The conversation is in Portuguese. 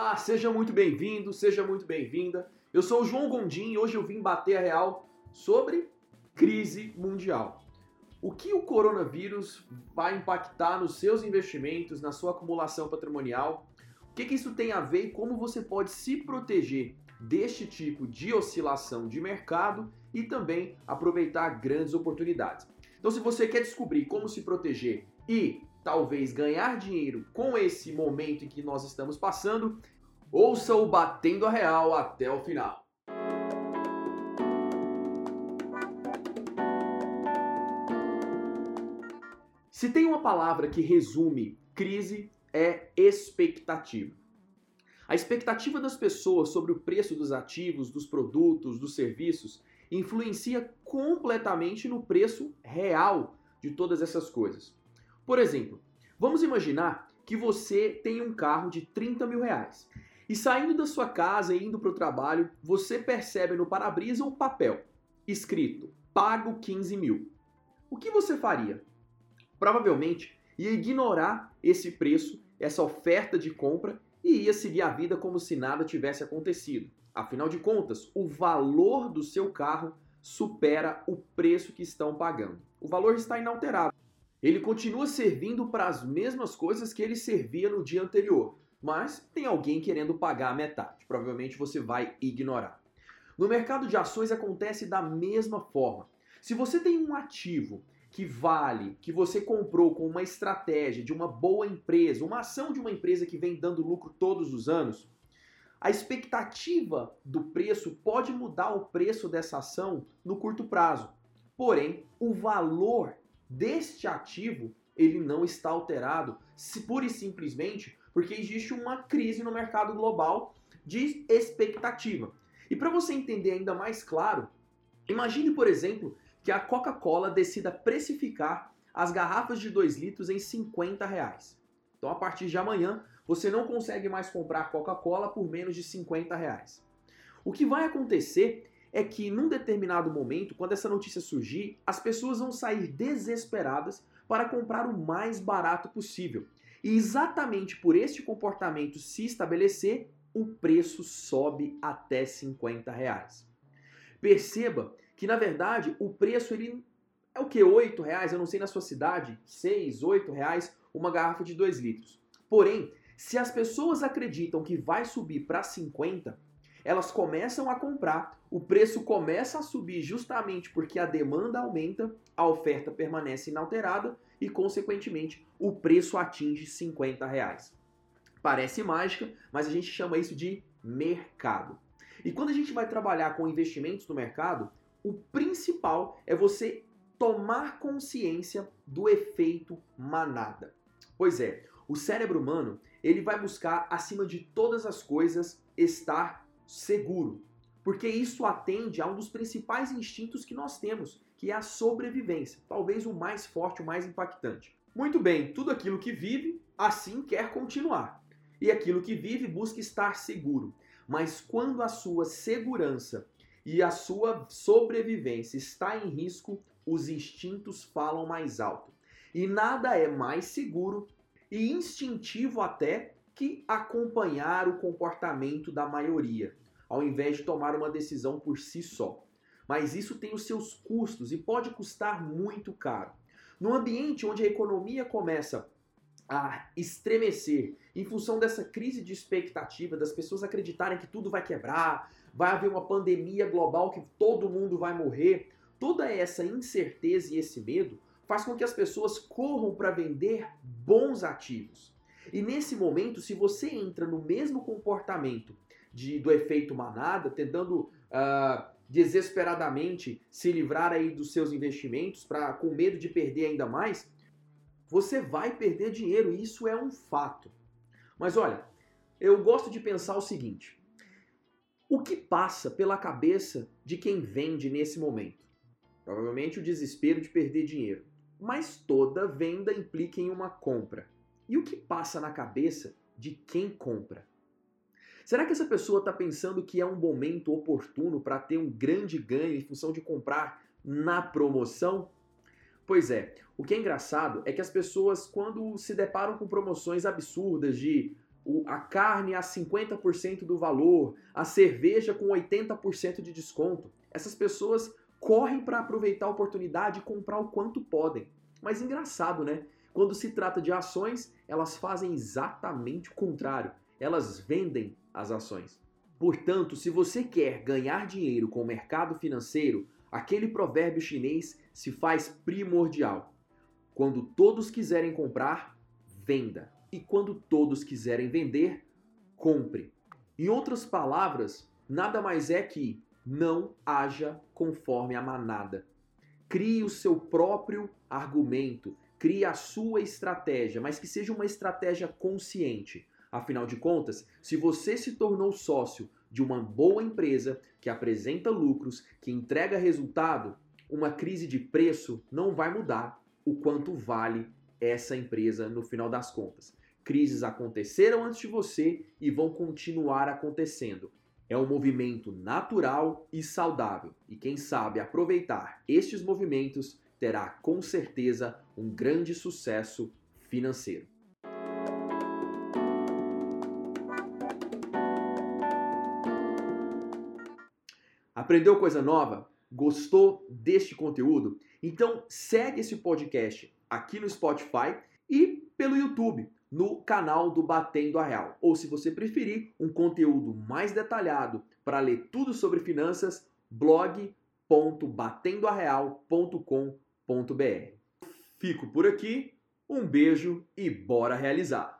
Olá, seja muito bem-vindo, seja muito bem-vinda. Eu sou o João Gondim e hoje eu vim bater a real sobre crise mundial. O que o coronavírus vai impactar nos seus investimentos, na sua acumulação patrimonial? O que, que isso tem a ver e como você pode se proteger deste tipo de oscilação de mercado e também aproveitar grandes oportunidades? Então, se você quer descobrir como se proteger e talvez ganhar dinheiro com esse momento em que nós estamos passando, ouça o Batendo a Real até o final. Se tem uma palavra que resume crise, é expectativa. A expectativa das pessoas sobre o preço dos ativos, dos produtos, dos serviços influencia completamente no preço real de todas essas coisas. Por exemplo, vamos imaginar que você tem um carro de 30 mil reais e saindo da sua casa e indo para o trabalho, você percebe no para-brisa um papel escrito pago 15 mil. O que você faria? Provavelmente ia ignorar esse preço, essa oferta de compra e ia seguir a vida como se nada tivesse acontecido. Afinal de contas, o valor do seu carro supera o preço que estão pagando. O valor está inalterado ele continua servindo para as mesmas coisas que ele servia no dia anterior, mas tem alguém querendo pagar a metade. Provavelmente você vai ignorar. No mercado de ações acontece da mesma forma. Se você tem um ativo que vale, que você comprou com uma estratégia de uma boa empresa, uma ação de uma empresa que vem dando lucro todos os anos, a expectativa do preço pode mudar o preço dessa ação no curto prazo. Porém, o valor deste ativo ele não está alterado, se pura e simplesmente porque existe uma crise no mercado global de expectativa. E para você entender ainda mais claro, imagine, por exemplo, que a Coca-Cola decida precificar as garrafas de 2 litros em 50 reais. Então, a partir de amanhã, você não consegue mais comprar Coca-Cola por menos de 50 reais. O que vai acontecer é que num determinado momento, quando essa notícia surgir, as pessoas vão sair desesperadas para comprar o mais barato possível. E exatamente por este comportamento se estabelecer, o preço sobe até 50 reais. Perceba que na verdade o preço ele é o que 8 reais, eu não sei na sua cidade, 6, 8 reais uma garrafa de 2 litros. Porém, se as pessoas acreditam que vai subir para 50, elas começam a comprar, o preço começa a subir justamente porque a demanda aumenta, a oferta permanece inalterada e, consequentemente, o preço atinge 50 reais. Parece mágica, mas a gente chama isso de mercado. E quando a gente vai trabalhar com investimentos no mercado, o principal é você tomar consciência do efeito manada. Pois é, o cérebro humano, ele vai buscar acima de todas as coisas estar seguro, porque isso atende a um dos principais instintos que nós temos, que é a sobrevivência, talvez o mais forte, o mais impactante. Muito bem, tudo aquilo que vive, assim quer continuar. E aquilo que vive busca estar seguro. Mas quando a sua segurança e a sua sobrevivência está em risco, os instintos falam mais alto. E nada é mais seguro e instintivo até que acompanhar o comportamento da maioria, ao invés de tomar uma decisão por si só. Mas isso tem os seus custos e pode custar muito caro. No ambiente onde a economia começa a estremecer em função dessa crise de expectativa, das pessoas acreditarem que tudo vai quebrar, vai haver uma pandemia global que todo mundo vai morrer, toda essa incerteza e esse medo faz com que as pessoas corram para vender bons ativos. E nesse momento, se você entra no mesmo comportamento de, do efeito manada, tentando uh, desesperadamente se livrar aí dos seus investimentos, para com medo de perder ainda mais, você vai perder dinheiro. Isso é um fato. Mas olha, eu gosto de pensar o seguinte: o que passa pela cabeça de quem vende nesse momento? Provavelmente o desespero de perder dinheiro. Mas toda venda implica em uma compra. E o que passa na cabeça de quem compra? Será que essa pessoa está pensando que é um momento oportuno para ter um grande ganho em função de comprar na promoção? Pois é, o que é engraçado é que as pessoas, quando se deparam com promoções absurdas de a carne a 50% do valor, a cerveja com 80% de desconto. Essas pessoas correm para aproveitar a oportunidade e comprar o quanto podem. Mas engraçado, né? Quando se trata de ações, elas fazem exatamente o contrário. Elas vendem as ações. Portanto, se você quer ganhar dinheiro com o mercado financeiro, aquele provérbio chinês se faz primordial. Quando todos quiserem comprar, venda. E quando todos quiserem vender, compre. Em outras palavras, nada mais é que não haja conforme a manada. Crie o seu próprio argumento, crie a sua estratégia, mas que seja uma estratégia consciente. Afinal de contas, se você se tornou sócio de uma boa empresa que apresenta lucros, que entrega resultado, uma crise de preço não vai mudar o quanto vale essa empresa no final das contas. Crises aconteceram antes de você e vão continuar acontecendo. É um movimento natural e saudável, e quem sabe aproveitar estes movimentos terá com certeza um grande sucesso financeiro. Aprendeu coisa nova? Gostou deste conteúdo? Então segue esse podcast aqui no Spotify e pelo YouTube, no canal do Batendo a Real. Ou se você preferir, um conteúdo mais detalhado para ler tudo sobre finanças, blog.batendoareal.com.br. Fico por aqui, um beijo e bora realizar!